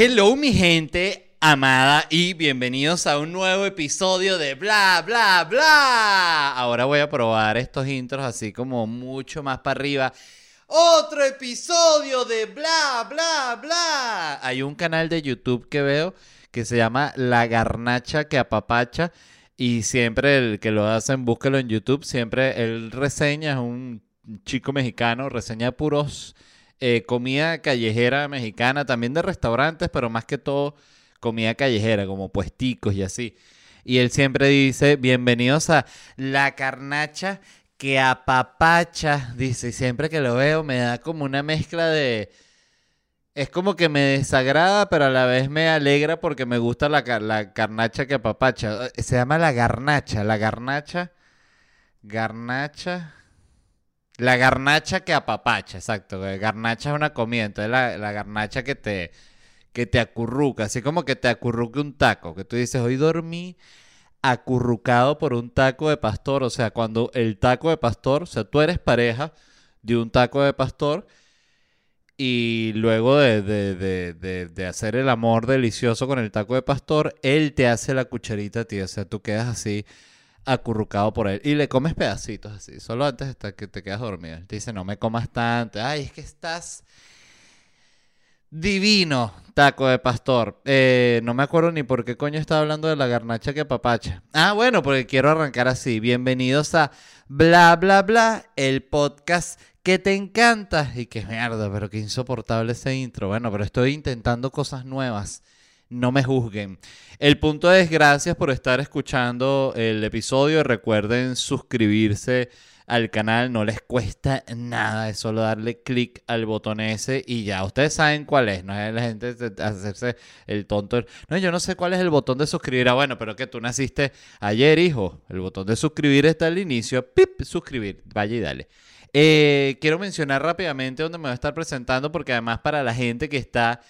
Hello mi gente amada y bienvenidos a un nuevo episodio de Bla Bla Bla. Ahora voy a probar estos intros así como mucho más para arriba. Otro episodio de Bla Bla Bla. Hay un canal de YouTube que veo que se llama La Garnacha que apapacha y siempre el que lo hacen, búsquelo en YouTube, siempre él reseña, es un chico mexicano, reseña puros eh, comida callejera mexicana, también de restaurantes, pero más que todo comida callejera, como puesticos y así. Y él siempre dice, bienvenidos a La Carnacha que apapacha, dice, y siempre que lo veo me da como una mezcla de... Es como que me desagrada, pero a la vez me alegra porque me gusta la, la carnacha que apapacha. Se llama la garnacha, la garnacha. Garnacha. La garnacha que apapacha, exacto. Garnacha es una comida, entonces la, la garnacha que te, que te acurruca, así como que te acurruque un taco, que tú dices, hoy dormí acurrucado por un taco de pastor, o sea, cuando el taco de pastor, o sea, tú eres pareja de un taco de pastor y luego de, de, de, de, hacer el amor delicioso con el taco de pastor, él te hace la cucharita a ti, o sea, tú quedas así acurrucado por él y le comes pedacitos así, solo antes hasta que te quedas dormido. te dice, no me comas tanto, ay, es que estás divino, taco de pastor. Eh, no me acuerdo ni por qué coño estaba hablando de la garnacha que papacha. Ah, bueno, porque quiero arrancar así. Bienvenidos a Bla, Bla, Bla, el podcast que te encanta. Y qué mierda, pero qué insoportable ese intro. Bueno, pero estoy intentando cosas nuevas no me juzguen. El punto es gracias por estar escuchando el episodio. Recuerden suscribirse al canal, no les cuesta nada, es solo darle clic al botón ese y ya, ustedes saben cuál es, no es la gente hacerse el tonto. No, yo no sé cuál es el botón de suscribir. Ah, bueno, pero que tú naciste ayer, hijo. El botón de suscribir está al inicio. Pip, suscribir. Vaya y dale. Eh, quiero mencionar rápidamente dónde me voy a estar presentando porque además para la gente que está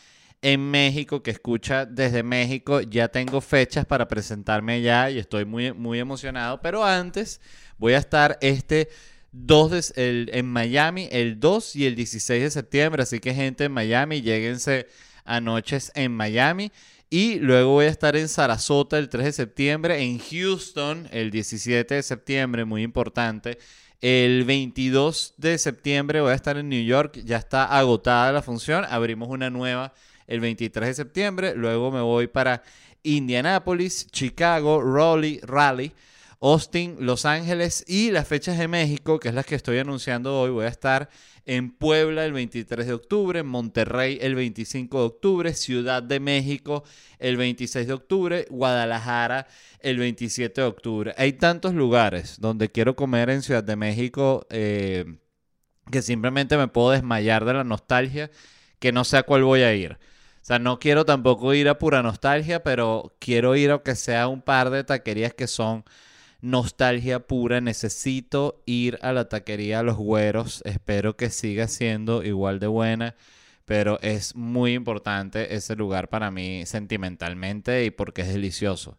en México, que escucha desde México. Ya tengo fechas para presentarme allá y estoy muy, muy emocionado. Pero antes voy a estar este 2 en Miami el 2 y el 16 de septiembre. Así que gente en Miami, lléguense a noches en Miami. Y luego voy a estar en Sarasota el 3 de septiembre, en Houston el 17 de septiembre, muy importante. El 22 de septiembre voy a estar en New York, ya está agotada la función, abrimos una nueva el 23 de septiembre. Luego me voy para Indianápolis, Chicago, Raleigh, Raleigh, Austin, Los Ángeles y las fechas de México, que es las que estoy anunciando hoy. Voy a estar en Puebla el 23 de octubre, Monterrey el 25 de octubre, Ciudad de México el 26 de octubre, Guadalajara el 27 de octubre. Hay tantos lugares donde quiero comer en Ciudad de México eh, que simplemente me puedo desmayar de la nostalgia que no sé a cuál voy a ir. Sea, no quiero tampoco ir a pura nostalgia, pero quiero ir aunque sea un par de taquerías que son nostalgia pura. Necesito ir a la taquería Los Güeros. Espero que siga siendo igual de buena. Pero es muy importante ese lugar para mí sentimentalmente y porque es delicioso.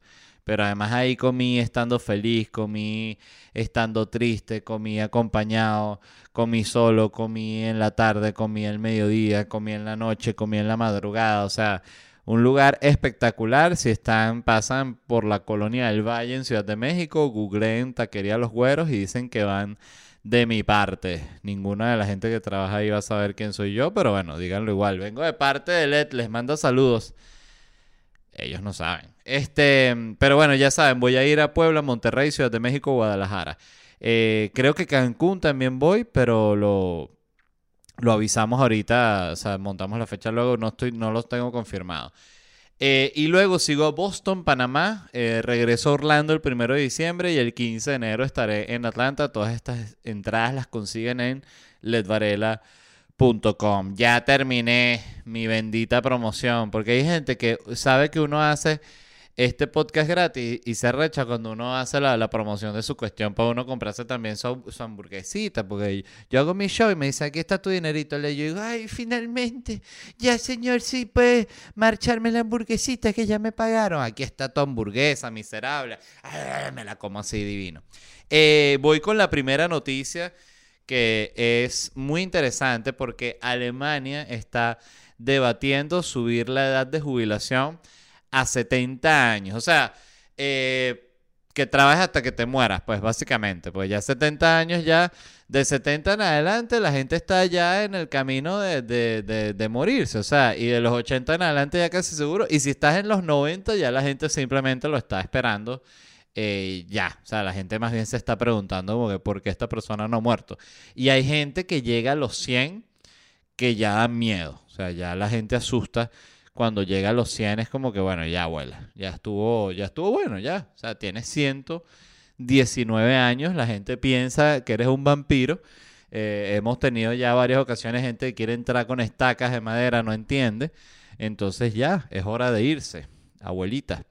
Pero además ahí comí estando feliz, comí estando triste, comí acompañado, comí solo, comí en la tarde, comí el mediodía, comí en la noche, comí en la madrugada. O sea, un lugar espectacular. Si están, pasan por la colonia del Valle en Ciudad de México, googleen Taquería Los Güeros y dicen que van de mi parte. Ninguna de la gente que trabaja ahí va a saber quién soy yo, pero bueno, díganlo igual. Vengo de parte de LED, les mando saludos. Ellos no saben. Este, pero bueno, ya saben, voy a ir a Puebla, Monterrey, Ciudad de México, Guadalajara. Eh, creo que Cancún también voy, pero lo, lo avisamos ahorita, o sea, montamos la fecha luego, no, estoy, no los tengo confirmado. Eh, y luego sigo a Boston, Panamá, eh, regreso a Orlando el 1 de diciembre y el 15 de enero estaré en Atlanta. Todas estas entradas las consiguen en ledvarela.com ya terminé mi bendita promoción, porque hay gente que sabe que uno hace este podcast gratis y se recha cuando uno hace la, promoción de su cuestión para uno comprarse también su, hamburguesita, porque yo hago mi show y me dice, aquí está tu dinerito, le digo, ay, finalmente, ya señor, sí puede marcharme la hamburguesita que ya me pagaron, aquí está tu hamburguesa, miserable, me la como así divino. Eh, voy con la primera noticia que es muy interesante porque Alemania está debatiendo subir la edad de jubilación a 70 años. O sea, eh, que trabajes hasta que te mueras, pues básicamente. Pues ya 70 años ya, de 70 en adelante, la gente está ya en el camino de, de, de, morirse. O sea, y de los 80 en adelante ya casi seguro. Y si estás en los 90, ya la gente simplemente lo está esperando. Eh, ya, o sea, la gente más bien se está preguntando por qué esta persona no ha muerto. Y hay gente que llega a los 100 que ya da miedo. O sea, ya la gente asusta cuando llega a los 100 es como que, bueno, ya abuela, ya estuvo, ya estuvo bueno, ya. O sea, tienes 119 años, la gente piensa que eres un vampiro. Eh, hemos tenido ya varias ocasiones gente que quiere entrar con estacas de madera, no entiende. Entonces ya, es hora de irse, abuelita.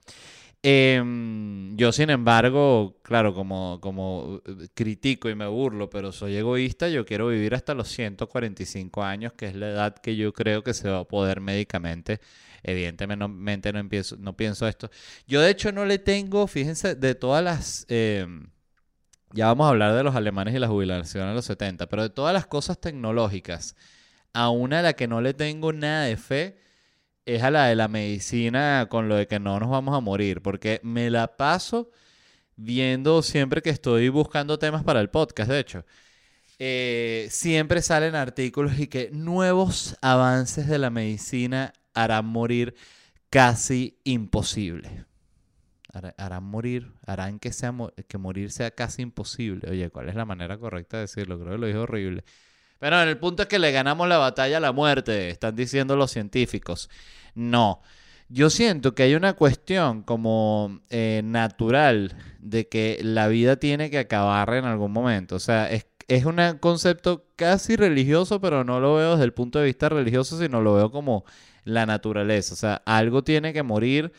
Em, yo, sin embargo, claro, como, como eh, critico y me burlo, pero soy egoísta, yo quiero vivir hasta los 145 años, que es la edad que yo creo que se va a poder médicamente. Evidentemente no, empiezo, no pienso esto. Yo de hecho no le tengo, fíjense, de todas las... Em, ya vamos a hablar de los alemanes y la jubilación a los 70, pero de todas las cosas tecnológicas, a una a la que no le tengo nada de fe es a la de la medicina con lo de que no nos vamos a morir, porque me la paso viendo siempre que estoy buscando temas para el podcast, de hecho. Eh, siempre salen artículos y que nuevos avances de la medicina harán morir casi imposible. Harán morir, harán que, sea, que morir sea casi imposible. Oye, ¿cuál es la manera correcta de decirlo? Creo que lo dijo horrible. Pero el punto es que le ganamos la batalla a la muerte, están diciendo los científicos. No. Yo siento que hay una cuestión como eh, natural de que la vida tiene que acabar en algún momento. O sea, es, es un concepto casi religioso, pero no lo veo desde el punto de vista religioso, sino lo veo como la naturaleza. O sea, algo tiene que morir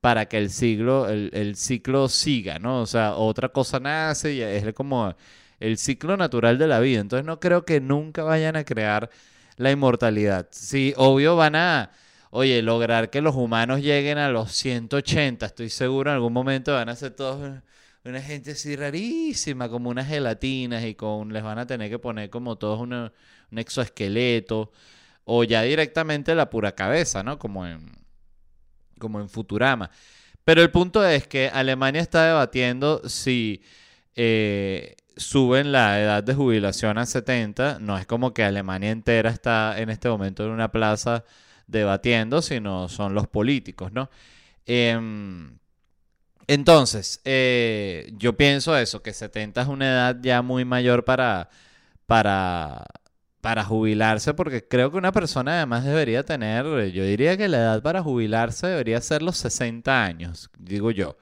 para que el siglo, el, el ciclo siga, ¿no? O sea, otra cosa nace y es como el ciclo natural de la vida. Entonces no creo que nunca vayan a crear la inmortalidad. Sí, obvio van a, oye, lograr que los humanos lleguen a los 180. Estoy seguro en algún momento van a ser todos una gente así rarísima, como unas gelatinas y con les van a tener que poner como todos un exoesqueleto o ya directamente la pura cabeza, ¿no? Como en como en Futurama. Pero el punto es que Alemania está debatiendo si eh, suben la edad de jubilación a 70. No es como que Alemania entera está en este momento en una plaza debatiendo, sino son los políticos, ¿no? Em, entonces, eh, yo pienso eso, que 70 es una edad ya muy mayor para, para, para jubilarse, porque creo que una persona además debería tener, yo diría que la edad para jubilarse debería ser los 60 años, digo yo.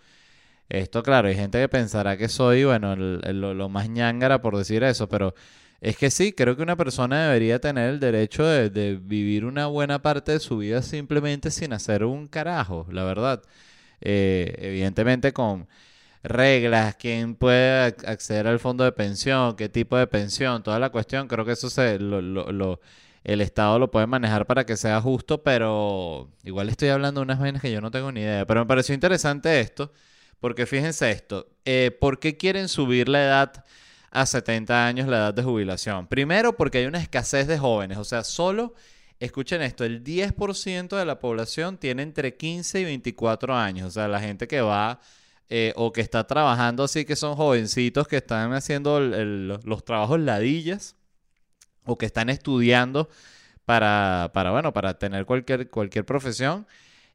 Esto, claro, hay gente que pensará que soy, bueno, lo, más ñangara por decir eso, pero es que sí, creo que una persona debería tener el derecho de, vivir una buena parte de su vida simplemente sin hacer un carajo, la verdad. Eh, evidentemente con reglas, quién puede acceder al fondo de pensión, qué tipo de pensión, toda la cuestión, creo que eso se, lo, el Estado lo puede manejar para que sea justo, pero igual estoy hablando de unas vainas que yo no tengo ni idea. Pero me pareció interesante esto porque fíjense esto, eh, ¿por qué quieren subir la edad a 70 años, la edad de jubilación? Primero, porque hay una escasez de jóvenes, o sea, solo, escuchen esto, el 10% de la población tiene entre 15 y 24 años, o sea, la gente que va eh, o que está trabajando así, que son jovencitos que están haciendo los trabajos ladillas o que están estudiando para, para, bueno, para tener cualquier, cualquier profesión.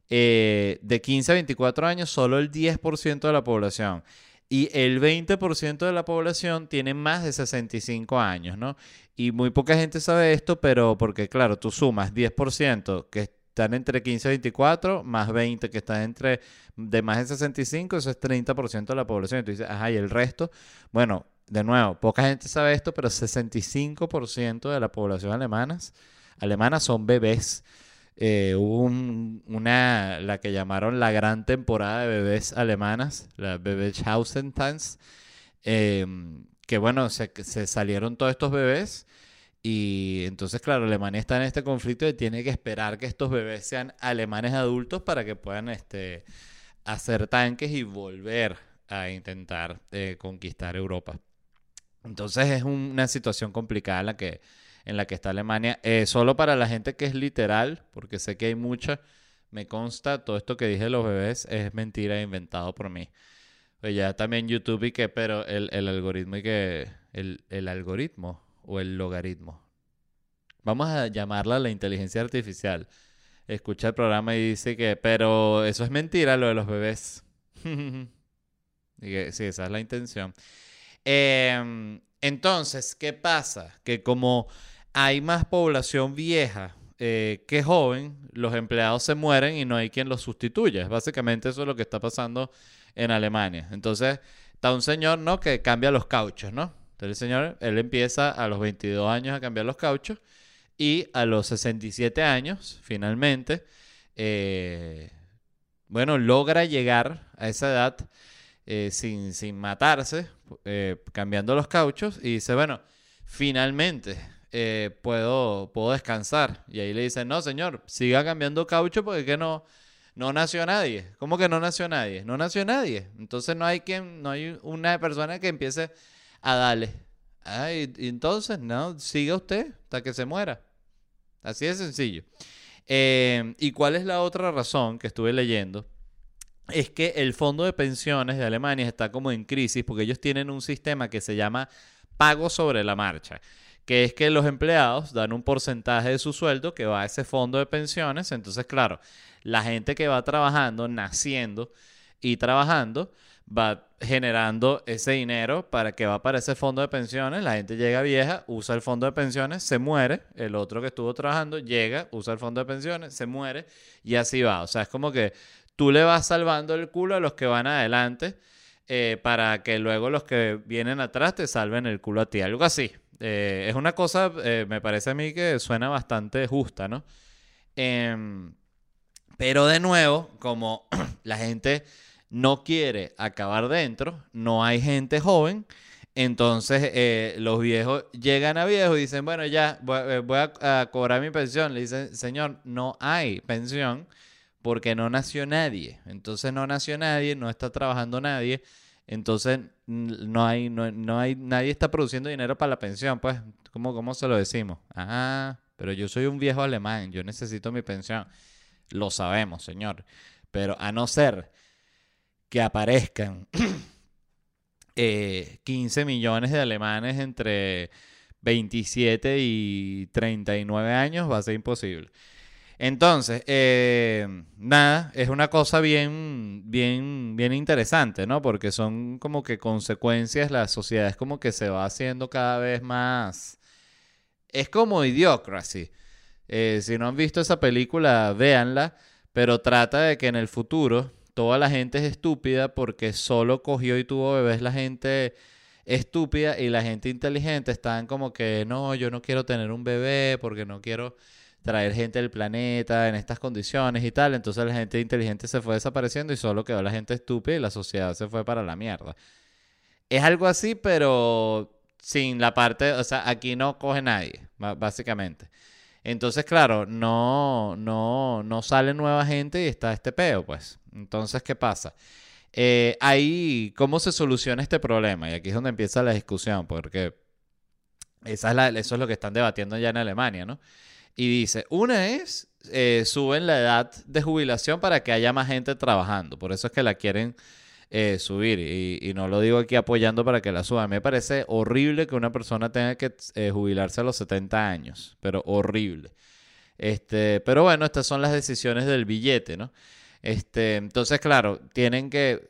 Eh, de 15 a 24 años, solo el 10% de la población. Y el 20% de la población tiene más de 65 años, ¿no? Y muy poca gente sabe esto, pero porque, claro, tú sumas 10% que están entre 15 y 24, más 20 que están entre de más de 65, eso es 30% de la población. Y tú dices, ajá, y el resto, bueno, de nuevo, poca gente sabe esto, pero 65% de la población alemana, alemana son bebés. Eh, hubo una, la que llamaron la gran temporada de bebés alemanas, la Bebeshausen-Tanz, eh, que bueno, se, se, salieron todos estos bebés y entonces, claro, Alemania está en este conflicto y tiene que esperar que estos bebés sean alemanes adultos para que puedan este, hacer tanques y volver a intentar eh, conquistar Europa. Entonces es una situación complicada en la que en la que está Alemania. Eh, solo para la gente que es literal, porque sé que hay mucha, me consta, todo esto que dije de los bebés es mentira inventado por mí. Pues ya también YouTube y que, pero el, el algoritmo y que, el, el algoritmo o el logaritmo. Vamos a llamarla la inteligencia artificial. Escucha el programa y dice que, pero eso es mentira lo de los bebés. sí, esa es la intención. Em, entonces, ¿qué pasa? Que como hay más población vieja eh, que joven, los empleados se mueren y no hay quien los sustituya. Básicamente eso es lo que está pasando en Alemania. Entonces, está un señor, ¿no? Que cambia los cauchos, ¿no? Entonces el señor, él empieza a los 22 años a cambiar los cauchos y a los 67 años, finalmente, eh, bueno, logra llegar a esa edad eh, sin, sin, matarse, cambiando los cauchos y dice, bueno, finalmente eh, puedo, puedo descansar. Y ahí le dicen, no, señor, siga cambiando caucho porque que no, no nació nadie. ¿Cómo que no nació nadie? No nació nadie. Entonces no hay quien, no hay una persona que empiece a darle. y, entonces, no, siga usted hasta que se muera. Así de sencillo. Eh, ¿Y cuál es la otra razón que estuve leyendo? Es que el fondo de pensiones de Alemania está como en crisis porque ellos tienen un sistema que se llama pago sobre la marcha que es que los empleados dan un porcentaje de su sueldo que va a ese fondo de pensiones. Entonces, claro, la gente que va trabajando, naciendo y trabajando, va generando ese dinero para que va para ese fondo de pensiones. La gente llega vieja, usa el fondo de pensiones, se muere. El otro que estuvo trabajando llega, usa el fondo de pensiones, se muere y así va. O sea, es como que tú le vas salvando el culo a los que van adelante eh, para que luego los que vienen atrás te salven el culo a ti. Algo así. Eh, es una cosa, eh, me parece a mí que suena bastante justa, ¿no? Em, pero de nuevo, como la gente no quiere acabar dentro, no hay gente joven, entonces eh, los viejos llegan a viejos y dicen, bueno, ya voy, a, a, cobrar mi pensión. Le dicen, señor, no hay pensión porque no nació nadie. Entonces no nació nadie, no está trabajando nadie. Entonces, no hay, no, hay, nadie está produciendo dinero para la pensión, pues, ¿cómo, ¿cómo se lo decimos? Ah, pero yo soy un viejo alemán, yo necesito mi pensión. Lo sabemos, señor. Pero a no ser que aparezcan 15 eh, millones de alemanes entre 27 y 39 años, va a ser imposible. Entonces, eh, nada, es una cosa bien, bien, bien interesante, ¿no? Porque son como que consecuencias, la sociedad es como que se va haciendo cada vez más... Es como Idiocracy. Eh, si no han visto esa película, véanla, pero trata de que en el futuro toda la gente es estúpida porque solo cogió y tuvo bebés la gente estúpida y la gente inteligente están como que no, yo no quiero tener un bebé porque no quiero traer gente del planeta en estas condiciones y tal. Entonces la gente inteligente se fue desapareciendo y solo quedó la gente estúpida y la sociedad se fue para la mierda. Es algo así, pero sin la parte, o sea, aquí no coge nadie, básicamente. Entonces, claro, no, no, no sale nueva gente y está este peo, pues. Entonces, ¿qué pasa? Eh, ahí, ¿cómo se soluciona este problema? Y aquí es donde empieza la discusión, porque esa es eso es lo que están debatiendo ya en Alemania, ¿no? Y dice, una es, eh, suben la edad de jubilación para que haya más gente trabajando. Por eso es que la quieren eh, subir. Y, no lo digo aquí apoyando para que la suban. Me parece horrible que una persona tenga que eh, jubilarse a los 70 años. Pero horrible. Este, pero bueno, estas son las decisiones del billete, ¿no? Este, entonces, claro, tienen que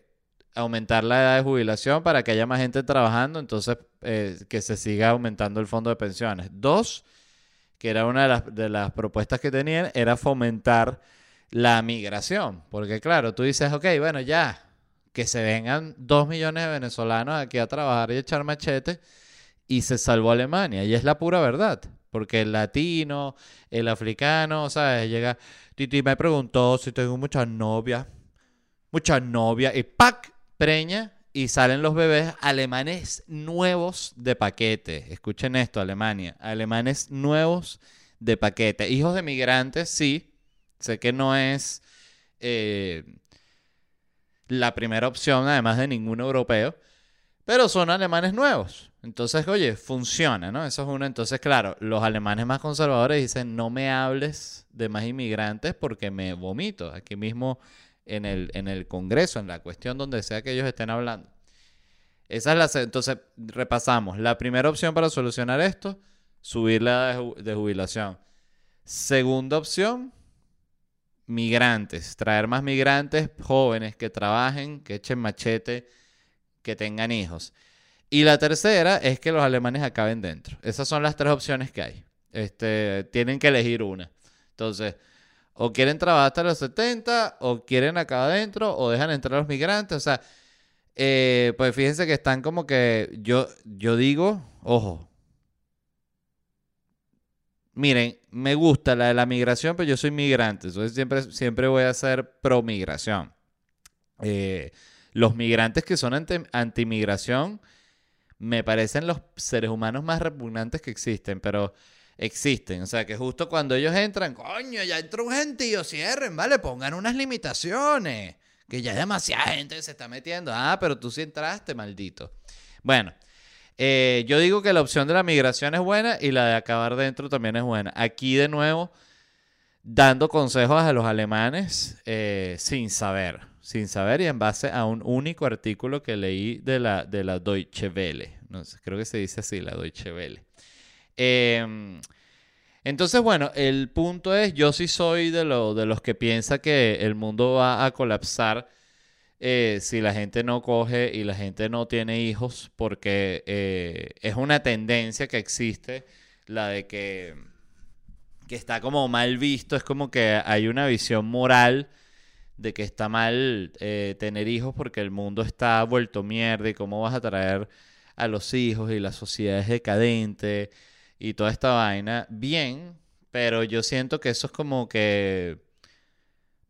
aumentar la edad de jubilación para que haya más gente trabajando, entonces que se siga aumentando el fondo de pensiones. Dos, que era una de las, de las propuestas que tenían, era fomentar la migración. Porque claro, tú dices, ok, bueno, ya, que se vengan dos millones de venezolanos aquí a trabajar y echar machete y se salvó Alemania. Y es la pura verdad. Porque el latino, el africano, ¿sabes? Llega, Titi me preguntó si tengo muchas novias. Muchas novias. Y ¡pac! Preña y salen los bebés alemanes nuevos de paquete. Escuchen esto, Alemania. Alemanes nuevos de paquete. Hijos de migrantes, sí. Sé que no es eh, la primera opción, además de ningún europeo. Pero son alemanes nuevos. Entonces, oye, funciona, ¿no? Eso es uno. Entonces, claro, los alemanes más conservadores dicen, no me hables de más inmigrantes porque me vomito. Aquí mismo en el, en el Congreso, en la cuestión donde sea que ellos estén hablando. Esa es. Entonces, repasamos. La primera opción para solucionar esto, subir la edad de jubilación. Segunda opción, migrantes. Traer más migrantes jóvenes que trabajen, que echen machete, que tengan hijos. Y la tercera es que los alemanes acaben dentro. Esas son las tres opciones que hay. Este, tienen que elegir una. Entonces, o quieren trabajar hasta los 70, o quieren acá adentro, o dejan entrar a los migrantes. O sea, eh, pues fíjense que están como que yo, yo digo, ojo, miren, me gusta la de la migración, pero yo soy migrante, entonces siempre, siempre voy a ser pro migración. Eh, los migrantes que son anti, anti-migración me parecen los seres humanos más repugnantes que existen, pero existen. O sea, que justo cuando ellos entran, coño, ya entró un gentío, cierren, ¿vale? Pongan unas limitaciones. Que ya demasiada gente se está metiendo. Ah, pero tú sí entraste, maldito. Bueno, eh, yo digo que la opción de la migración es buena y la de acabar dentro también es buena. Aquí de nuevo, dando consejos a los alemanes eh, sin saber. Sin saber y en base a un único artículo que leí de la, de la Deutsche Welle. No sé, creo que se dice así, la Deutsche Welle. Eh, entonces, bueno, el punto es, yo sí soy de, lo, de los que piensa que el mundo va a colapsar eh, si la gente no coge y la gente no tiene hijos, porque eh, es una tendencia que existe, la de que, que está como mal visto, es como que hay una visión moral de que está mal eh, tener hijos porque el mundo está vuelto mierda y cómo vas a traer a los hijos y la sociedad es decadente y toda esta vaina, bien, pero yo siento que eso es como que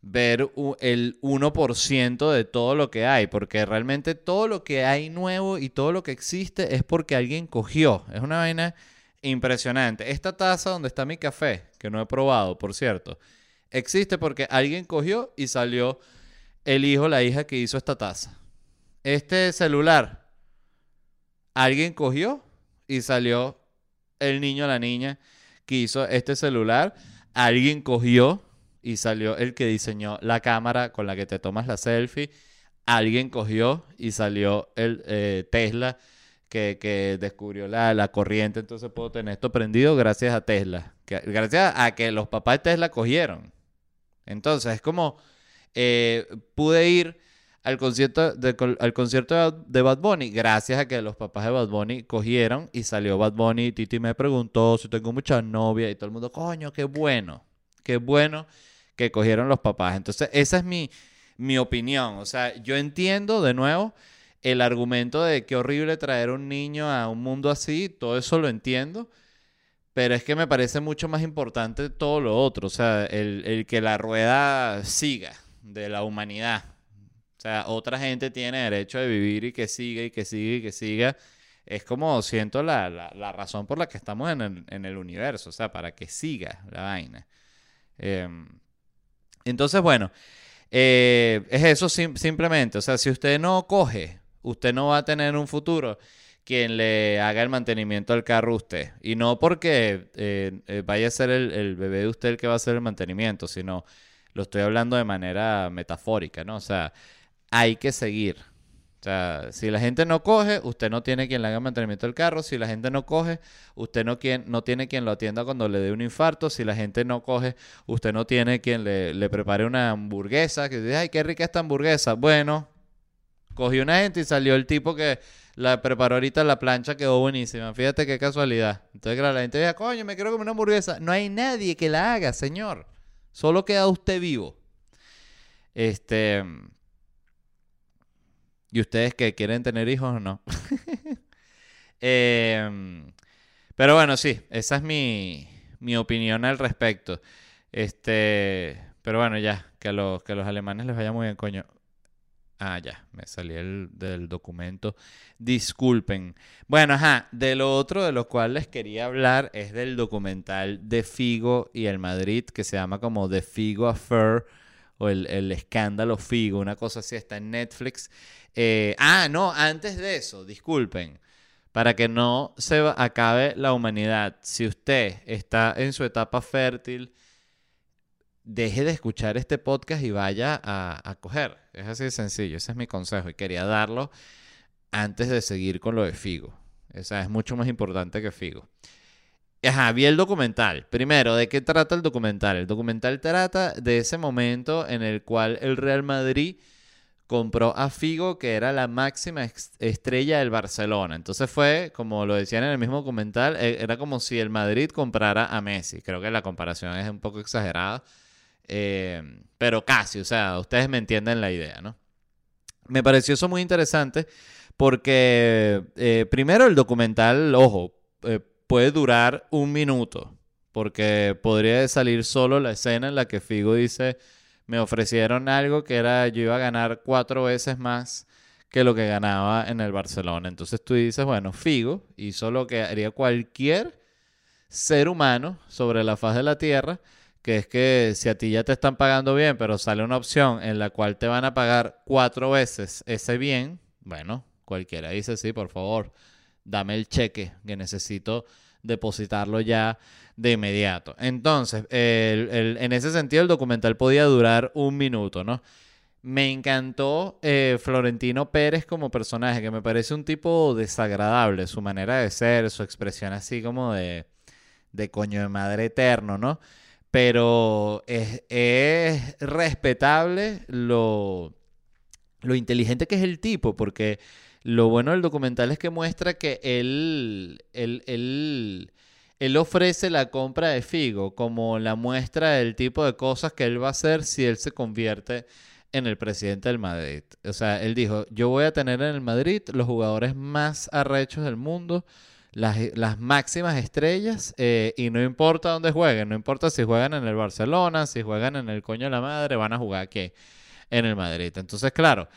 ver el 1% de todo lo que hay, porque realmente todo lo que hay nuevo y todo lo que existe es porque alguien cogió. Es una vaina impresionante. Esta taza donde está mi café, que no he probado, por cierto, existe porque alguien cogió y salió el hijo, la hija que hizo esta taza. Este celular, alguien cogió y salió el niño o la niña que hizo este celular, alguien cogió y salió el que diseñó la cámara con la que te tomas la selfie, alguien cogió y salió el eh, Tesla que, descubrió la, corriente, entonces puedo tener esto prendido gracias a Tesla, gracias a que los papás de Tesla cogieron. Entonces es como eh, pude ir al concierto, de, al concierto de Bad Bunny gracias a que los papás de Bad Bunny cogieron y salió Bad Bunny Titi me preguntó si tengo muchas novias y todo el mundo, coño, qué bueno, qué bueno que cogieron los papás. Entonces, esa es mi, mi opinión. O sea, yo entiendo de nuevo el argumento de qué horrible traer un niño a un mundo así, todo eso lo entiendo, pero es que me parece mucho más importante todo lo otro, o sea, el, el que la rueda siga de la humanidad. O sea, otra gente tiene derecho de vivir y que siga y que siga y que siga. Es como siento la, razón por la que estamos en el, universo, o sea, para que siga la vaina. Em, entonces, bueno, eh, es eso simplemente. O sea, si usted no coge, usted no va a tener un futuro quien le haga el mantenimiento al carro a usted. Y no porque eh, eh, vaya a ser el, el, bebé de usted el que va a hacer el mantenimiento, sino lo estoy hablando de manera metafórica, ¿no? O sea, hay que seguir. O sea, si la gente no coge, usted no tiene quien le haga mantenimiento del carro. Si la gente no coge, usted no, no tiene quien lo atienda cuando le dé un infarto. Si la gente no coge, usted no tiene quien le, prepare una hamburguesa. Que dice, ay, qué rica esta hamburguesa. Bueno, cogió una gente y salió el tipo que la preparó ahorita la plancha, quedó buenísima. Fíjate qué casualidad. Entonces, claro, la gente dice, coño, me quiero comer una hamburguesa. No hay nadie que la haga, señor. Solo queda usted vivo. Este. ¿Y ustedes que quieren tener hijos o no? Em, pero bueno, sí, esa es mi, mi, opinión al respecto. Este, pero bueno, ya, que a, los, que los alemanes les vaya muy bien, coño. Ah, ya, me salí el, del documento. Disculpen. Bueno, ajá, de lo otro de lo cual les quería hablar es del documental de Figo y el Madrid, que se llama como The Figo Affair o el, el escándalo Figo, una cosa así, está en Netflix. Eh, ah, no, antes de eso, disculpen. para que no se acabe la humanidad. Si usted está en su etapa fértil, deje de escuchar este podcast y vaya a, coger. Es así de sencillo, ese es mi consejo y quería darlo antes de seguir con lo de Figo. O es mucho más importante que Figo. Ajá, vi el documental. Primero, ¿de qué trata el documental? El documental trata de ese momento en el cual el Real Madrid compró a Figo, que era la máxima estrella del Barcelona. Entonces fue, como lo decían en el mismo documental, e, era como si el Madrid comprara a Messi. Creo que la comparación es un poco exagerada, eh, pero casi, o sea, ustedes me entienden la idea, ¿no? Me pareció eso muy interesante porque, eh, primero, el documental, ojo, eh, puede durar un minuto, porque podría salir solo la escena en la que Figo dice, me ofrecieron algo que era, yo iba a ganar cuatro veces más que lo que ganaba en el Barcelona. Entonces tú dices, bueno, Figo hizo lo que haría cualquier ser humano sobre la faz de la tierra, que es que si a ti ya te están pagando bien, pero sale una opción en la cual te van a pagar cuatro veces ese bien, bueno, cualquiera dice, sí, por favor, dame el cheque que necesito depositarlo ya de inmediato. Entonces, en ese sentido, el documental podía durar un minuto, ¿no? Me encantó eh, Florentino Pérez como personaje, que me parece un tipo desagradable, su manera de ser, su expresión así como de, de coño de madre eterno, ¿no? Pero es, es respetable lo, lo inteligente que es el tipo, porque lo bueno del documental es que muestra que él, él, él, ofrece la compra de Figo como la muestra del tipo de cosas que él va a hacer si él se convierte en el presidente del Madrid. O sea, él dijo, yo voy a tener en el Madrid los jugadores más arrechos del mundo, las, las máximas estrellas, eh, y no importa dónde jueguen, no importa si juegan en el Barcelona, si juegan en el coño de la madre, van a jugar aquí, en el Madrid. Entonces, claro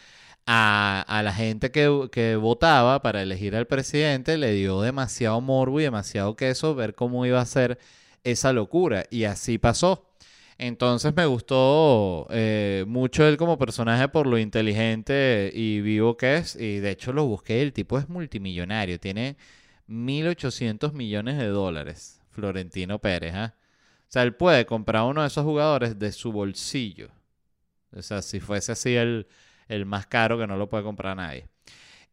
a, la gente que, votaba para elegir al presidente le dio demasiado morbo y demasiado queso ver cómo iba a ser esa locura. Y así pasó. Entonces me gustó eh, mucho él como personaje por lo inteligente y vivo que es. Y de hecho lo busqué. El tipo es multimillonario. Tiene 1.800 millones de dólares. Florentino Pérez. ¿ah? O sea, él puede comprar uno de esos jugadores de su bolsillo. O sea, si fuese así el el más caro que no lo puede comprar nadie.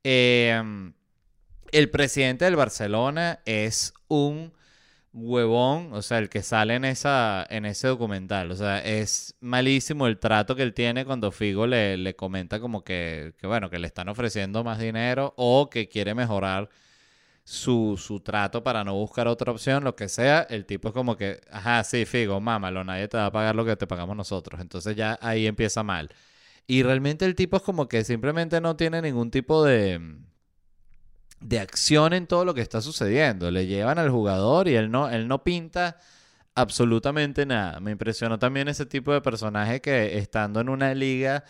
Em, el presidente del Barcelona es un huevón, o sea, el que sale en, esa, en ese documental. O sea, es malísimo el trato que él tiene cuando Figo le, le comenta como que, que, bueno, que le están ofreciendo más dinero o que quiere mejorar su, su, trato para no buscar otra opción, lo que sea. El tipo es como que, ajá, sí, Figo, mámalo, nadie te va a pagar lo que te pagamos nosotros. Entonces ya ahí empieza mal. Y realmente el tipo es como que simplemente no tiene ningún tipo de, de acción en todo lo que está sucediendo. Le llevan al jugador y él no, él no pinta absolutamente nada. Me impresionó también ese tipo de personaje que estando en una liga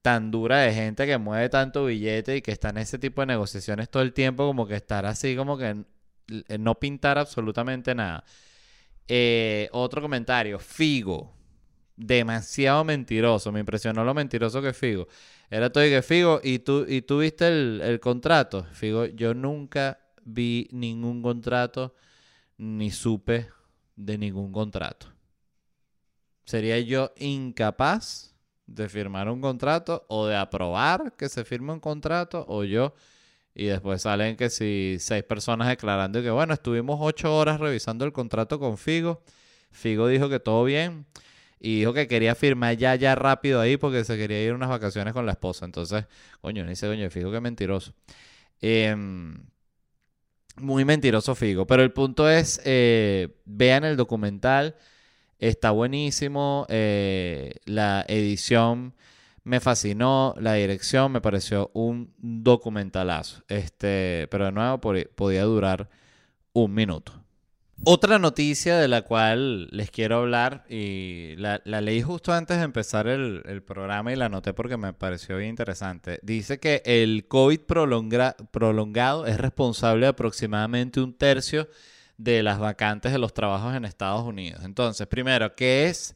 tan dura de gente que mueve tanto billete y que está en ese tipo de negociaciones todo el tiempo, como que estar así, como que no pintar absolutamente nada. Eh, otro comentario, Figo demasiado mentiroso. Me impresionó lo mentiroso que Figo. Era todo y que Figo, ¿y tú, y tú viste el, contrato? Figo, yo nunca vi ningún contrato ni supe de ningún contrato. Sería yo incapaz de firmar un contrato o de aprobar que se firme un contrato o yo. Y después salen que si seis personas declarando que bueno, estuvimos ocho horas revisando el contrato con Figo. Figo dijo que todo bien y dijo que quería firmar ya, ya rápido ahí porque se quería ir unas vacaciones con la esposa. Entonces, coño, ni dice, coño, Figo que mentiroso. Em, muy mentiroso Figo. Pero el punto es, eh, vean el documental, está buenísimo. Eh, la edición me fascinó, la dirección me pareció un documentalazo. Este, pero de nuevo podía durar un minuto. Otra noticia de la cual les quiero hablar, y la, leí justo antes de empezar el, programa y la anoté porque me pareció bien interesante. Dice que el COVID prolongado es responsable de aproximadamente un tercio de las vacantes de los trabajos en Estados Unidos. Entonces, primero, ¿qué es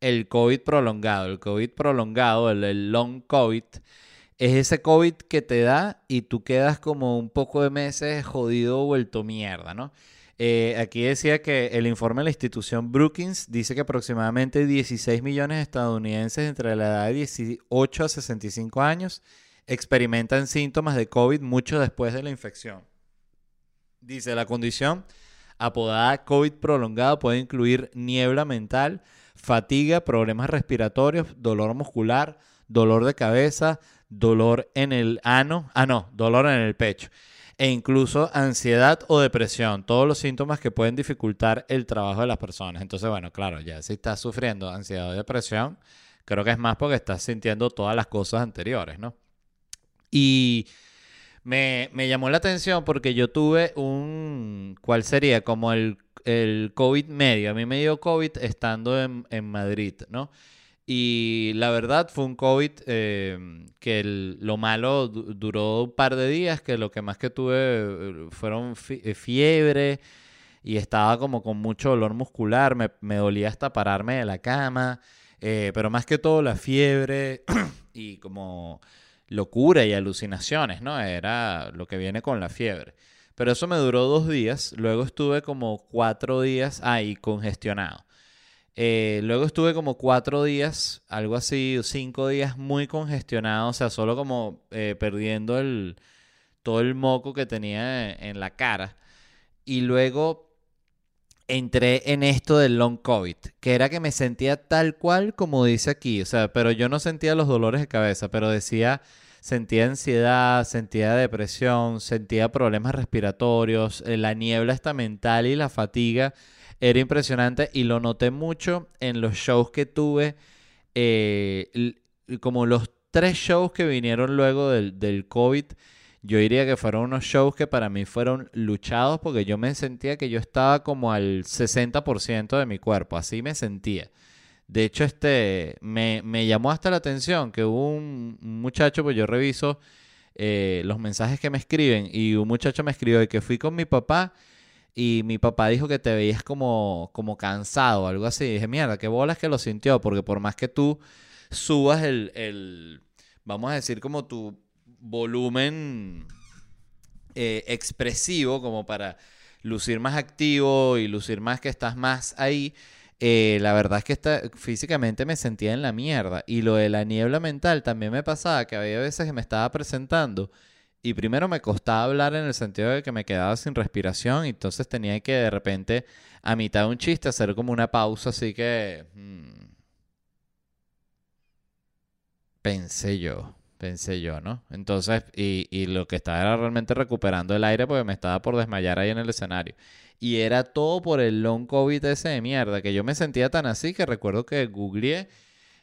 el COVID prolongado? El COVID prolongado, el long COVID, es ese COVID que te da y tú quedas como un poco de meses jodido, vuelto mierda, ¿no? Eh, aquí decía que el informe de la institución Brookings dice que aproximadamente 16 millones de estadounidenses entre la edad de 18 a 65 años experimentan síntomas de COVID mucho después de la infección. Dice, la condición apodada COVID prolongado puede incluir niebla mental, fatiga, problemas respiratorios, dolor muscular, dolor de cabeza, dolor en el ano, ah no, dolor en el pecho e incluso ansiedad o depresión, todos los síntomas que pueden dificultar el trabajo de las personas. Entonces, bueno, claro, ya si estás sufriendo ansiedad o depresión, creo que es más porque estás sintiendo todas las cosas anteriores, ¿no? Y me, llamó la atención porque yo tuve un, ¿cuál sería? Como el, el COVID medio. A mí me dio COVID estando en, en Madrid, ¿no? Y la verdad fue un COVID eh, que lo malo duró un par de días, que lo que más que tuve eh, fueron eh, fiebre y estaba como con mucho dolor muscular, me, me dolía hasta pararme de la cama, pero más que todo la fiebre y como locura y alucinaciones, ¿no? Era lo que viene con la fiebre. Pero eso me duró dos días, luego estuve como cuatro días ahí congestionado. Eh, luego estuve como cuatro días, algo así, cinco días muy congestionado, o sea, solo como eh, perdiendo el, todo el moco que tenía en la cara. Y luego entré en esto del long COVID, que era que me sentía tal cual como dice aquí, o sea, pero yo no sentía los dolores de cabeza, pero decía, sentía ansiedad, sentía depresión, sentía problemas respiratorios, eh, la niebla esta mental y la fatiga era impresionante y lo noté mucho en los shows que tuve, eh, como los tres shows que vinieron luego del, del COVID. Yo diría que fueron unos shows que para mí fueron luchados porque yo me sentía que yo estaba como al 60% de mi cuerpo, así me sentía. De hecho, este me, llamó hasta la atención que hubo un, muchacho, pues yo reviso eh, los mensajes que me escriben y un muchacho me escribió y que fui con mi papá y mi papá dijo que te veías como, como cansado, algo así. Y dije, mierda, qué bolas que lo sintió, porque por más que tú subas el, el vamos a decir, como tu volumen eh, expresivo, como para lucir más activo y lucir más que estás más ahí, eh, la verdad es que está, físicamente me sentía en la mierda. Y lo de la niebla mental también me pasaba, que había veces que me estaba presentando y primero me costaba hablar en el sentido de que me quedaba sin respiración y entonces tenía que de repente a mitad de un chiste hacer como una pausa así que... Hmm, pensé yo, pensé yo, ¿no? Entonces, y, y lo que estaba era realmente recuperando el aire porque me estaba por desmayar ahí en el escenario. Y era todo por el long COVID ese de mierda, que yo me sentía tan así que recuerdo que googleé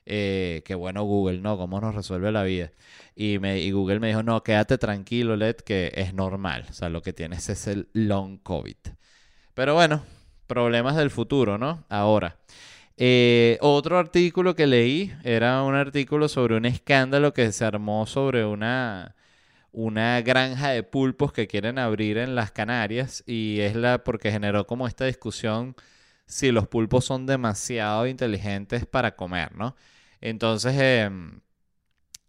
eh, bueno Google, ¿no? ¿Cómo nos resuelve la vida? Y, me, y Google me dijo, no, quédate tranquilo, Led, que es normal. O sea, lo que tienes es el long COVID. Pero bueno, problemas del futuro, ¿no? Ahora. Eh, otro artículo que leí era un artículo sobre un escándalo que se armó sobre una, una granja de pulpos que quieren abrir en las Canarias y es la porque generó como esta discusión si los pulpos son demasiado inteligentes para comer, ¿no? Entonces, em,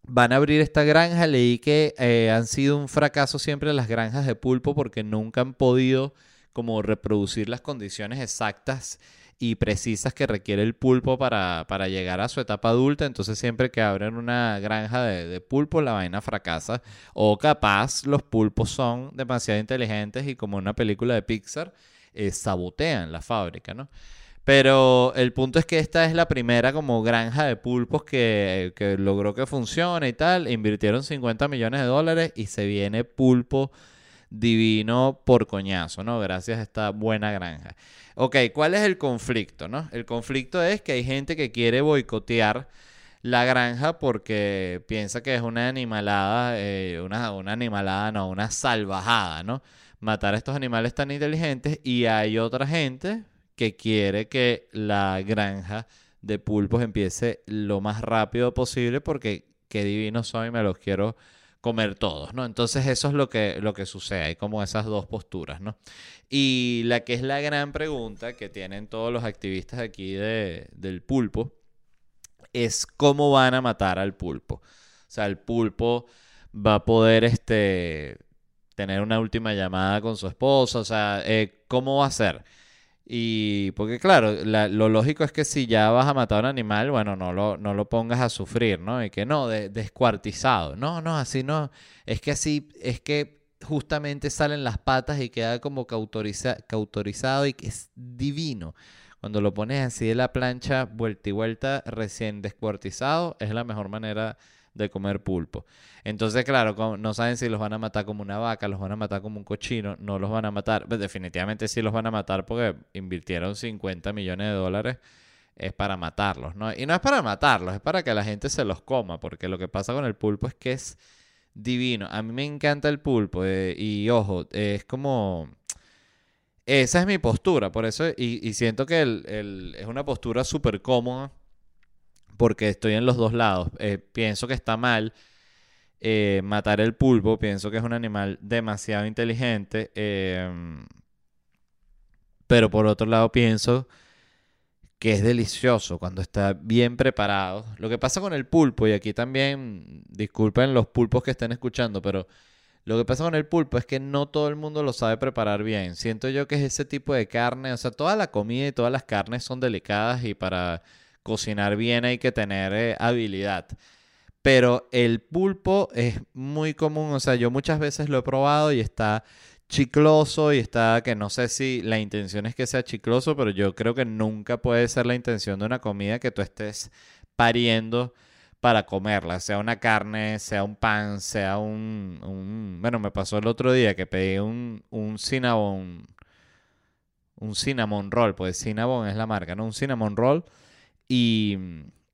van a abrir esta granja. Leí que eh, han sido un fracaso siempre las granjas de pulpo porque nunca han podido como reproducir las condiciones exactas y precisas que requiere el pulpo para, llegar a su etapa adulta. Entonces siempre que abren una granja de, de, pulpo, la vaina fracasa. O capaz los pulpos son demasiado inteligentes y como una película de Pixar, eh, sabotean la fábrica, ¿no? Pero el punto es que esta es la primera como granja de pulpos que, logró que funcione y tal. Invirtieron 50 millones de dólares y se viene pulpo divino por coñazo, ¿no? Gracias a esta buena granja. Ok, ¿cuál es el conflicto, no? El conflicto es que hay gente que quiere boicotear la granja porque piensa que es una animalada, eh, una, una animalada, no, una salvajada, ¿no? Matar a estos animales tan inteligentes y hay otra gente que quiere que la granja de pulpos empiece lo más rápido posible porque qué divinos son y me los quiero comer todos, ¿no? Entonces eso es lo que, lo que sucede, hay como esas dos posturas, ¿no? Y la que es la gran pregunta que tienen todos los activistas aquí de, del pulpo es cómo van a matar al pulpo. O sea, el pulpo va a poder este, tener una última llamada con su esposa. O sea, eh, ¿cómo va a ser? Y porque claro, lo lógico es que si ya vas a matar a un animal, bueno, no lo, no lo pongas a sufrir, ¿no? Y que no, descuartizado. No, no, así no. Es que así, es que justamente salen las patas y queda como cautorizado y es divino. Cuando lo pones así de la plancha, vuelta y vuelta, recién descuartizado, es la mejor manera de comer pulpo. Entonces, claro, no saben si los van a matar como una vaca, los van a matar como un cochino, no los van a matar. Pues, definitivamente sí los van a matar porque invirtieron 50 millones de dólares. Es para matarlos, ¿no? Y no es para matarlos, es para que la gente se los coma, porque lo que pasa con el pulpo es que es divino. A mí me encanta el pulpo eh, y ojo, es como... Esa es mi postura, por eso, y, siento que es una postura súper cómoda porque estoy en los dos lados. Eh, pienso que está mal eh, matar el pulpo, pienso que es un animal demasiado inteligente, em, pero por otro lado pienso que es delicioso cuando está bien preparado. Lo que pasa con el pulpo, y aquí también, disculpen los pulpos que estén escuchando, pero lo que pasa con el pulpo es que no todo el mundo lo sabe preparar bien. Siento yo que es ese tipo de carne, o sea, toda la comida y todas las carnes son delicadas y para cocinar bien hay que tener eh, habilidad. Pero el pulpo es muy común, o sea, yo muchas veces lo he probado y está chicloso y está que no sé si la intención es que sea chicloso, pero yo creo que nunca puede ser la intención de una comida que tú estés pariendo para comerla, sea una carne, sea un pan, sea un, bueno, me pasó el otro día que pedí un, un cinnamon, un cinnamon roll, pues cinnamon es la marca, ¿no? Un cinnamon roll y,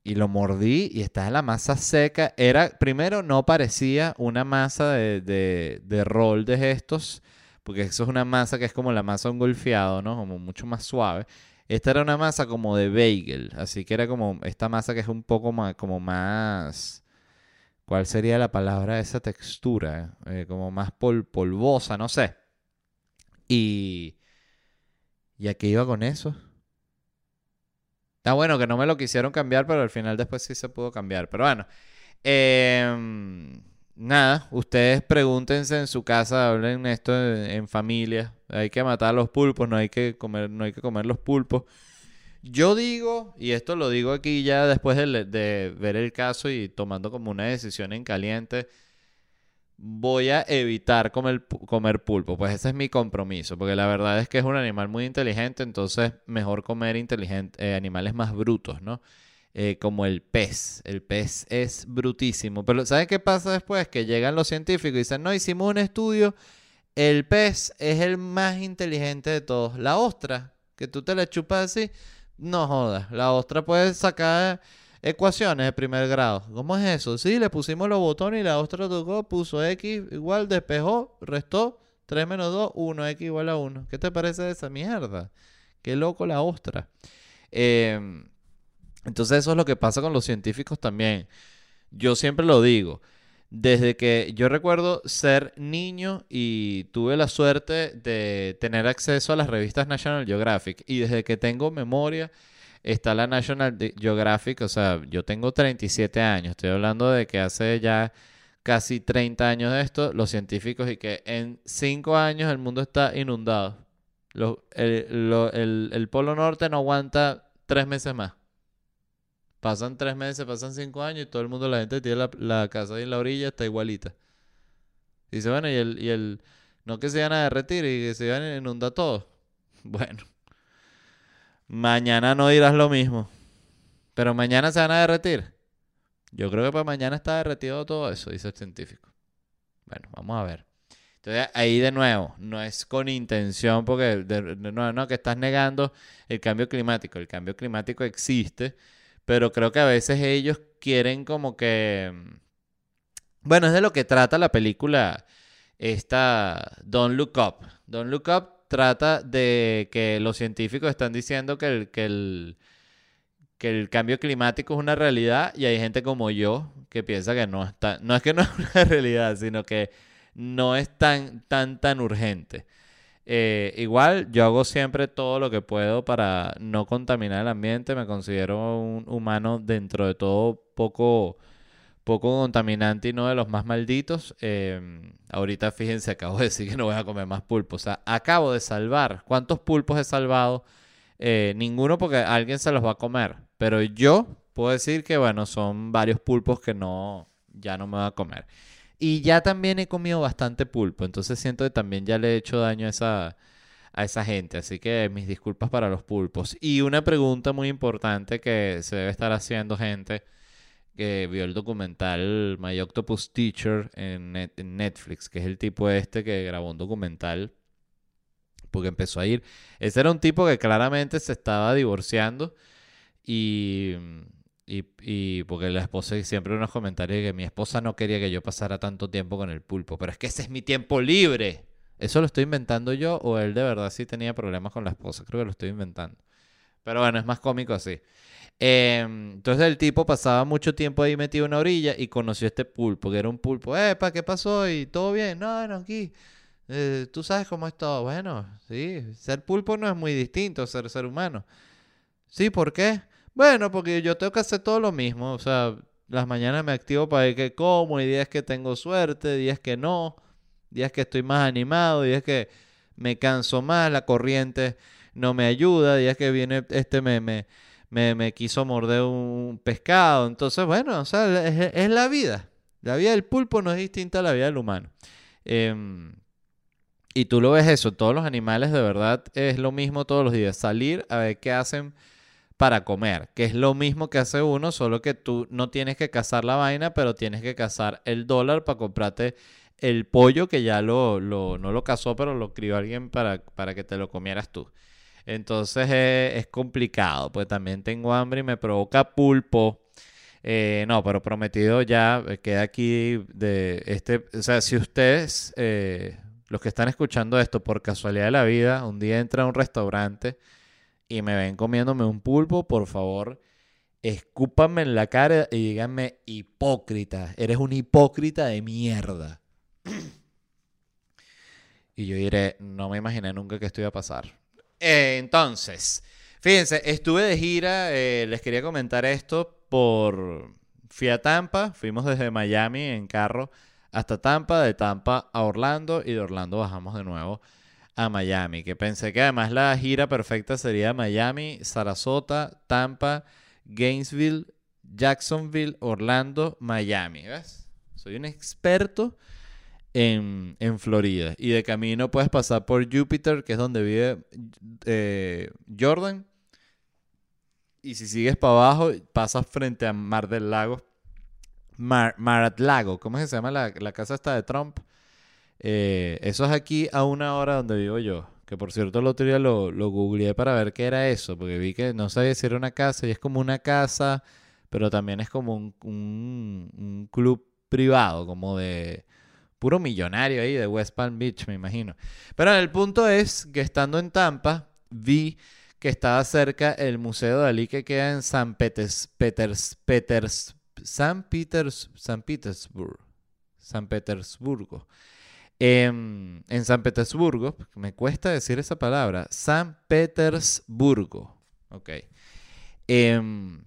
y lo mordí y estaba la masa seca. Era, primero, no parecía una masa de, de, de rol de estos, porque eso es una masa que es como la masa golfeado, ¿no? Como mucho más suave. Esta era una masa como de bagel, así que era como esta masa que es un poco más, como más, ¿cuál sería la palabra de esa textura? Eh, como más polvosa, no sé. Y, ¿y a qué iba con eso? Está bueno que no me lo quisieron cambiar, pero al final después sí se pudo cambiar. Pero bueno, em, nada, ustedes pregúntense en su casa, hablen esto en, familia. Hay que matar los pulpos, no hay que comer, no hay que comer los pulpos. Yo digo, y esto lo digo aquí ya después de, de ver el caso y tomando como una decisión en caliente voy a evitar comer, comer pulpo. Pues ese es mi compromiso, porque la verdad es que es un animal muy inteligente, entonces mejor comer inteligente, eh, animales más brutos, ¿no? Eh, como el pez. El pez es brutísimo. Pero ¿sabes qué pasa después? Que llegan los científicos y dicen, no, hicimos un estudio, el pez es el más inteligente de todos. La ostra, que tú te la chupas así, no jodas. La ostra puede sacar Ecuaciones de primer grado. ¿Cómo es eso? Sí, le pusimos los botones y la ostra tocó, puso X igual, despejó, restó, 3 menos 2, 1, X igual a 1. ¿Qué te parece de esa mierda? Qué loco la ostra. Em, entonces eso es lo que pasa con los científicos también. Yo siempre lo digo. Desde que yo recuerdo ser niño y tuve la suerte de tener acceso a las revistas National Geographic y desde que tengo memoria está la National Geographic, o sea, yo tengo 37 años, estoy hablando de que hace ya casi 30 años de esto, los científicos y que en 5 años el mundo está inundado. el, Polo Norte no aguanta 3 meses más. Pasan 3 meses, pasan 5 años y todo el mundo, la gente tiene la, casa ahí en la orilla, está igualita. dice, bueno, y el, y el, no que se van a derretir y que se van a inundar todo. Bueno, Mañana no dirás lo mismo. Pero mañana se van a derretir. Yo creo que para mañana está derretido todo eso, dice el científico. Bueno, vamos a ver. Entonces ahí de nuevo, no es con intención porque no, no, que estás negando el cambio climático. El cambio climático existe, pero creo que a veces ellos quieren como que... Bueno, es de lo que trata la película esta Don't Look Up. Don't Look Up trata de que los científicos están diciendo que el, que el, que el cambio climático es una realidad y hay gente como yo que piensa que no está, no es que no es una realidad, sino que no es tan, tan, tan urgente. Eh, igual yo hago siempre todo lo que puedo para no contaminar el ambiente, me considero un humano dentro de todo poco, poco contaminante y no de los más malditos. Em, ahorita fíjense, acabo de decir que no voy a comer más pulpos. O sea, acabo de salvar. ¿Cuántos pulpos he salvado? Eh, ninguno porque alguien se los va a comer. Pero yo puedo decir que, bueno, son varios pulpos que no, ya no me va a comer. Y ya también he comido bastante pulpo. Entonces siento que también ya le he hecho daño a esa, a esa gente. Así que mis disculpas para los pulpos. Y una pregunta muy importante que se debe estar haciendo gente que vio el documental My Octopus Teacher en, Netflix, que es el tipo este que grabó un documental porque empezó a ir. Ese era un tipo que claramente se estaba divorciando y, y, porque la esposa siempre unos comentarios de que mi esposa no quería que yo pasara tanto tiempo con el pulpo, pero es que ese es mi tiempo libre. ¿Eso lo estoy inventando yo o él de verdad sí tenía problemas con la esposa? Creo que lo estoy inventando. Pero bueno, es más cómico así. Em, entonces el tipo pasaba mucho tiempo ahí metido en una orilla y conoció este pulpo, que era un pulpo. ¿para ¿qué pasó? ¿Y todo bien? No, no, aquí. Eh, Tú sabes cómo es todo. Bueno, sí, ser pulpo no es muy distinto a ser ser humano. Sí, ¿por qué? Bueno, porque yo tengo que hacer todo lo mismo. O sea, las mañanas me activo para ver qué como, y días que tengo suerte, días que no, días que estoy más animado, días que me canso más, la corriente no me ayuda, días que viene este me, me me, quiso morder un pescado. Entonces, bueno, o sea, es, la vida. La vida del pulpo no es distinta a la vida del humano. Em, y tú lo ves eso, todos los animales de verdad es lo mismo todos los días. Salir a ver qué hacen para comer, que es lo mismo que hace uno, solo que tú no tienes que cazar la vaina, pero tienes que cazar el dólar para comprarte el pollo que ya lo, lo no lo cazó, pero lo crió alguien para, para que te lo comieras tú. Entonces eh, es complicado, pues también tengo hambre y me provoca pulpo. Eh, no, pero prometido ya eh, queda aquí de este, o sea, si ustedes, los que están escuchando esto por casualidad de la vida, un día entra a un restaurante y me ven comiéndome un pulpo, por favor, escúpanme en la cara y díganme hipócrita, eres un hipócrita de mierda. y yo diré, no me imaginé nunca que esto iba a pasar. Eh, entonces, fíjense, estuve de gira, eh, les quería comentar esto por... Fui a Tampa, fuimos desde Miami en carro hasta Tampa, de Tampa a Orlando y de Orlando bajamos de nuevo a Miami, que pensé que además la gira perfecta sería Miami, Sarasota, Tampa, Gainesville, Jacksonville, Orlando, Miami, ¿ves? Soy un experto en, Florida. Y de camino puedes pasar por Júpiter, que es donde vive eh, Jordan. Y si sigues para abajo, pasas frente a Mar del Lago. Mar, Mar Lago, ¿cómo se llama la, casa esta de Trump? Eh, eso es aquí a una hora donde vivo yo. Que por cierto el otro día lo, lo googleé para ver qué era eso. Porque vi que no sabía si era una casa y es como una casa, pero también es como un, un club privado, como de puro millonario ahí de West Palm Beach, me imagino. Pero el punto es que estando en Tampa, vi que estaba cerca el Museo Dalí que queda en San Peters, Peters, Peters, San Peters, San Petersburg, San Petersburgo. En, en, San Petersburgo, me cuesta decir esa palabra, San Petersburgo, ok, em,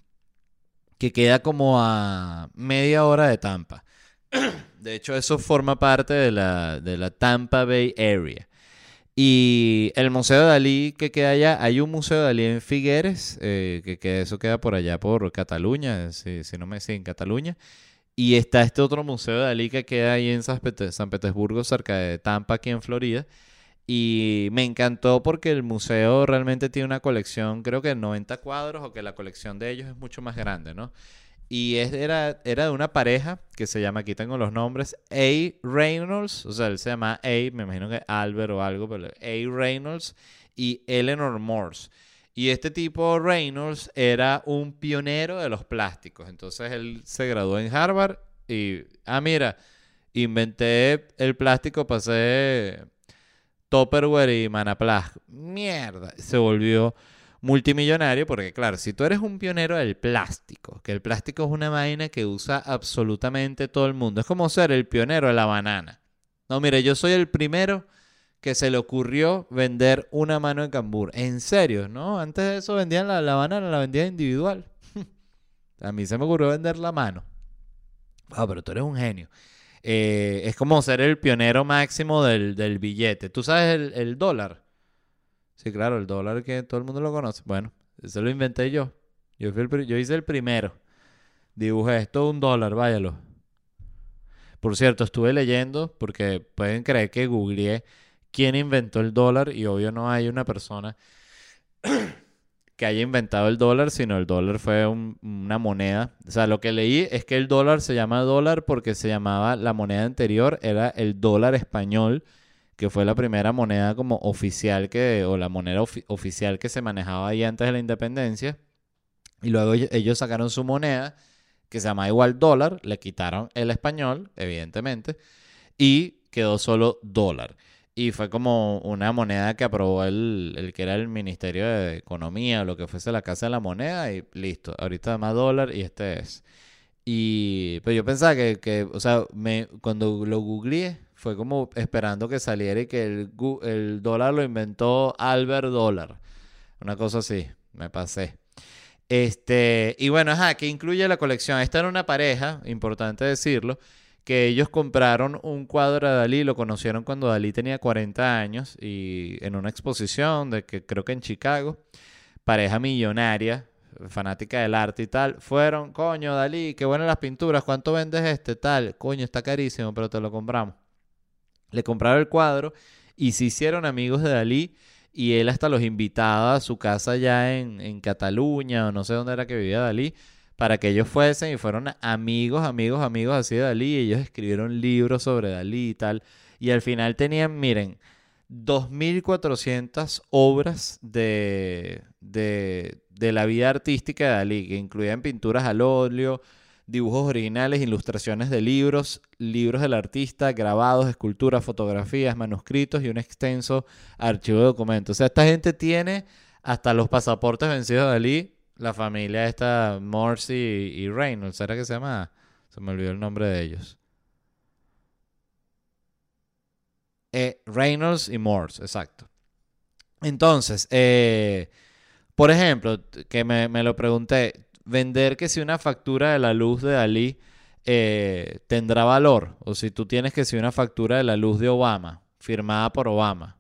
que queda como a media hora de Tampa. De hecho, eso forma parte de la, de la Tampa Bay Area. Y el Museo de Dalí que queda allá, hay un Museo de Dalí en Figueres, eh, que, eso queda por allá por Cataluña, si, no me sé, en Cataluña. Y está este otro Museo de Dalí que queda ahí en San, Petersburgo, cerca de Tampa, aquí en Florida. Y me encantó porque el museo realmente tiene una colección, creo que 90 cuadros, o que la colección de ellos es mucho más grande, ¿no? Y era, era de una pareja que se llama, aquí tengo los nombres, A. Reynolds, o sea, él se llama A, me imagino que Albert o algo, pero A. Reynolds y Eleanor Morse. Y este tipo Reynolds era un pionero de los plásticos. Entonces él se graduó en Harvard y, ah, mira, inventé el plástico, pasé Tupperware y Manaplas. Mierda, se volvió multimillonario, porque claro, si tú eres un pionero del plástico, que el plástico es una vaina que usa absolutamente todo el mundo, es como ser el pionero de la banana. No, mire, yo soy el primero que se le ocurrió vender una mano de cambur. En serio, ¿no? Antes de eso vendían la, la banana, la vendían individual. A mí se me ocurrió vender la mano. Ah, pero tú eres un genio. Eh, es como ser el pionero máximo del, del billete. ¿Tú sabes el, el, dólar? Sí, claro, el dólar que todo el mundo lo conoce. Bueno, eso lo inventé yo. Yo, fui el, yo hice el primero. Dibujé esto un dólar, váyalo. Por cierto, estuve leyendo, porque pueden creer que googleé quién inventó el dólar y obvio no hay una persona que haya inventado el dólar, sino el dólar fue una moneda. O sea, lo que leí es que el dólar se llama dólar porque se llamaba la moneda anterior, era el dólar español, que fue la primera moneda como oficial que, o la moneda oficial que se manejaba ahí antes de la independencia. Y luego ellos sacaron su moneda, que se llama igual dólar, le quitaron el español, evidentemente, y quedó solo dólar. Y fue como una moneda que aprobó el, el que era el Ministerio de Economía, o lo que fuese la Casa de la Moneda, y listo. Ahorita más dólar y este es. Y pues yo pensaba que, que o sea, me, cuando lo googleé, fue como esperando que saliera y que el, el dólar lo inventó Albert Dólar. Una cosa así, me pasé. Este, y bueno, ajá, que incluye la colección. Esta era una pareja, importante decirlo, que ellos compraron un cuadro de Dalí, lo conocieron cuando Dalí tenía 40 años y en una exposición de que creo que en Chicago, pareja millonaria, fanática del arte y tal, fueron, coño, Dalí, qué buenas las pinturas, ¿cuánto vendes este? Tal, coño, está carísimo, pero te lo compramos. Le compraron el cuadro y se hicieron amigos de Dalí y él hasta los invitaba a su casa ya en, en Cataluña o no sé dónde era que vivía Dalí para que ellos fuesen y fueron amigos, amigos, amigos así de Dalí. Y ellos escribieron libros sobre Dalí y tal. Y al final tenían, miren, 2.400 obras de, de, de, la vida artística de Dalí, que incluían pinturas al óleo, dibujos originales, ilustraciones de libros, libros del artista, grabados, esculturas, fotografías, manuscritos y un extenso archivo de documentos. O sea, esta gente tiene hasta los pasaportes vencidos de Dalí la familia esta, Morse y, Reynolds, ¿será que se llama? Se me olvidó el nombre de ellos. Eh, Reynolds y Morse, exacto. Entonces, eh, por ejemplo, que me, lo pregunté, vender que si una factura de la luz de Dalí eh, tendrá valor, o si tú tienes que si una factura de la luz de Obama, firmada por Obama,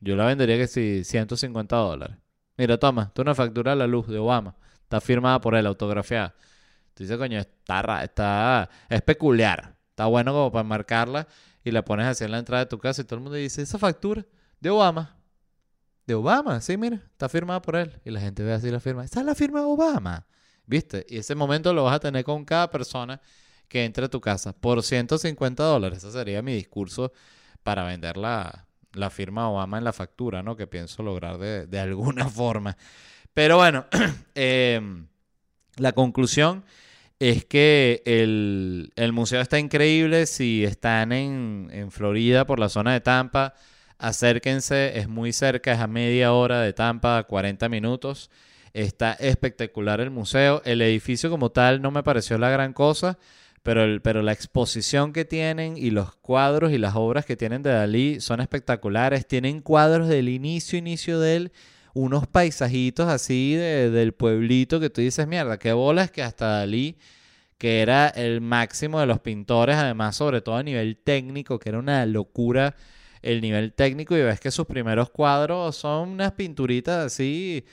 yo la vendería que si 150 dólares. Mira, toma, tú una factura de la luz de Obama. Está firmada por él, autografiada. Tú dices, coño, está, está, es peculiar. Está bueno como para marcarla y la pones así en la entrada de tu casa y todo el mundo dice, esa factura de Obama. De Obama, sí, mira, está firmada por él. Y la gente ve así la firma. Esa es la firma de Obama. ¿Viste? Y ese momento lo vas a tener con cada persona que entre a tu casa por 150 dólares. Ese sería mi discurso para venderla la firma Obama en la factura, ¿no? Que pienso lograr de, alguna forma. Pero bueno, em, la conclusión es que el, museo está increíble. Si están en, en, Florida, por la zona de Tampa, acérquense. Es muy cerca, es a media hora de Tampa, 40 minutos. Está espectacular el museo. El edificio como tal no me pareció la gran cosa pero, pero la exposición que tienen y los cuadros y las obras que tienen de Dalí son espectaculares. Tienen cuadros del inicio, inicio de él, unos paisajitos así del pueblito que tú dices, mierda, qué bolas que hasta Dalí, que era el máximo de los pintores, además sobre todo a nivel técnico, que era una locura el nivel técnico y ves que sus primeros cuadros son unas pinturitas así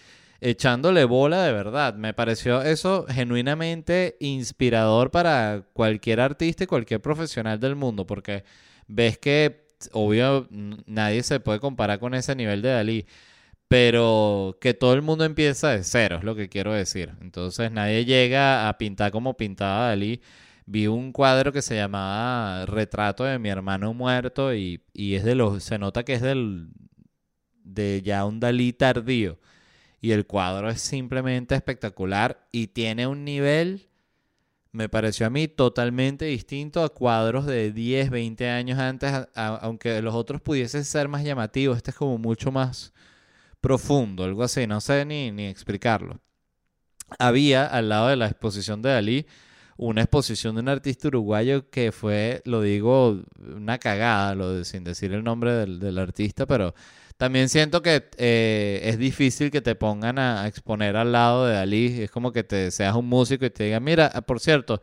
echándole bola de verdad. Me pareció eso genuinamente inspirador para cualquier artista y cualquier profesional del mundo, porque ves que, obvio, nadie se puede comparar con ese nivel de Dalí, pero que todo el mundo empieza de cero, es lo que quiero decir. Entonces nadie llega a pintar como pintaba Dalí. Vi un cuadro que se llamaba Retrato de mi hermano muerto y, y es de los, se nota que es del, de ya un Dalí tardío. Y el cuadro es simplemente espectacular y tiene un nivel, me pareció a mí, totalmente distinto a cuadros de 10, 20 años antes, aunque los otros pudiesen ser más llamativos, este es como mucho más profundo, algo así, no sé ni, ni explicarlo. Había al lado de la exposición de Dalí una exposición de un artista uruguayo que fue, lo digo, una cagada, lo de, sin decir el nombre del, del artista, pero también siento que eh, es difícil que te pongan a, exponer al lado de Dalí. Es como que te seas un músico y te digan, mira, ah, por cierto,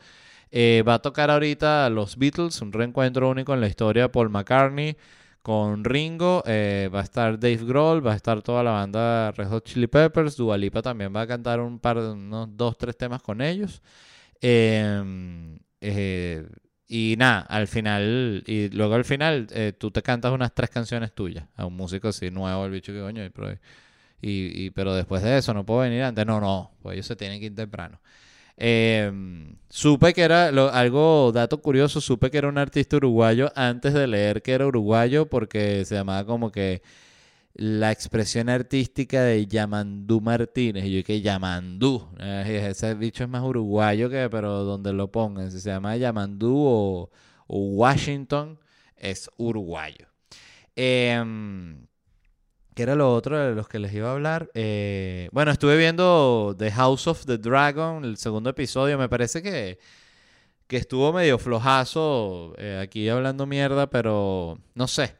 Eh, va a tocar ahorita los Beatles, un reencuentro único en la historia de Paul McCartney con Ringo. eh, va a estar Dave Grohl, va a estar toda la banda Red Hot Chili Peppers. Dua Lipa también va a cantar un par de unos dos, tres temas con ellos. Eh, eh, y nada, al final, y luego al final, eh, tú te cantas unas tres canciones tuyas a un músico así nuevo, el bicho que coño, pero, y, pero después de eso no puedo venir antes. No, no, pues ellos se tienen que ir temprano. Eh, supe que era algo, dato curioso, supe que era un artista uruguayo antes de leer que era uruguayo porque se llamaba como que la expresión artística de Yamandú Martínez. Y yo que Yamandú, eh, ese bicho es más uruguayo que, pero donde lo pongan, si se llama Yamandú o, o Washington, es uruguayo. Em, ¿Qué era lo otro de los que les iba a hablar? Eh, bueno, estuve viendo The House of the Dragon, el segundo episodio. Me parece que, que estuvo medio flojazo eh, aquí hablando mierda, pero no sé.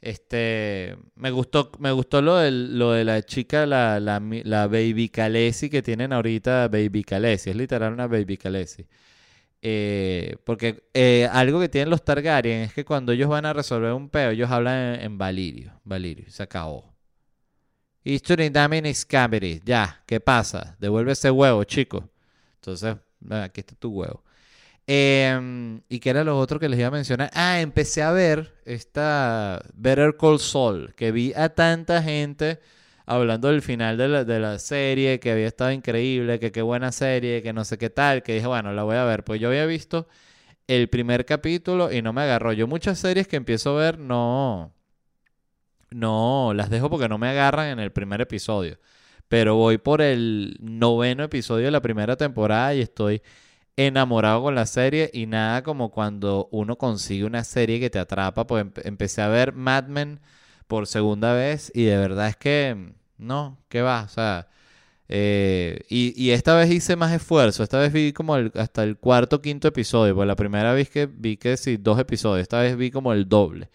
Este, me gustó, me gustó lo, del- lo de la chica, la, la, la Baby Khaleesi que tienen ahorita, Baby Khaleesi, es literal una Baby Khaleesi. Eh, porque eh, algo que tienen los Targaryen es que cuando ellos van a resolver un peo, ellos hablan en, en Valirio, Valirio, se acabó. Ya, ¿qué pasa? Devuelve ese huevo, chico. Entonces, aquí está tu huevo. Em, ¿y qué era lo otro que les iba a mencionar? Ah, empecé a ver esta Better Call Saul, que vi a tanta gente hablando del final de la, de la serie, que había estado increíble, que qué buena serie, que no sé qué tal, que dije, bueno, la voy a ver. Pues yo había visto el primer capítulo y no me agarró. Yo muchas series que empiezo a ver no, no, las dejo porque no me agarran en el primer episodio. Pero voy por el noveno episodio de la primera temporada y estoy enamorado con la serie y nada como cuando uno consigue una serie que te atrapa. Pues empe- empecé a ver Mad Men por segunda vez y de verdad es que no, ¿qué va? O sea, eh, y, y esta vez hice más esfuerzo. Esta vez vi como hasta el cuarto, quinto episodio. Pues la primera vez que vi que sí, dos episodios. Esta vez vi como el doble.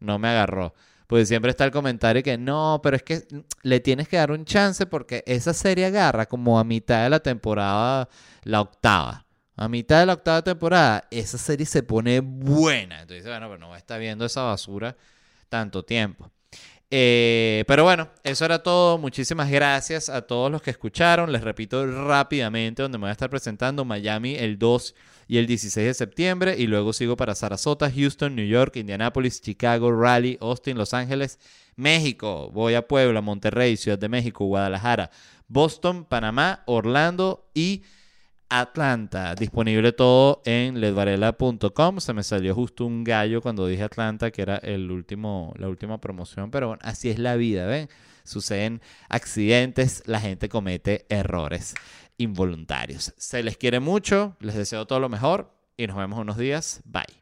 No me agarró. Porque siempre está el comentario que no, pero es que le tienes que dar un chance porque esa serie agarra como a mitad de la temporada, la octava. A mitad de la octava temporada, esa serie se pone buena. Entonces, bueno, pero no voy a estar viendo esa basura tanto tiempo. Eh, pero bueno, eso era todo. Muchísimas gracias a todos los que escucharon. Les repito rápidamente donde me voy a estar presentando Miami el 2 y el 16 de septiembre y luego sigo para Sarasota, Houston, New York, Indianapolis, Chicago, Raleigh, Austin, Los Ángeles, México. Voy a Puebla, Monterrey, Ciudad de México, Guadalajara, Boston, Panamá, Orlando y Atlanta. Disponible todo en ledvarela.com. Se me salió justo un gallo cuando dije Atlanta, que era el último, la última promoción, pero bueno, así es la vida, ¿ven? Suceden accidentes, la gente comete errores involuntarios. Se les quiere mucho, les deseo todo lo mejor y nos vemos unos días. Bye.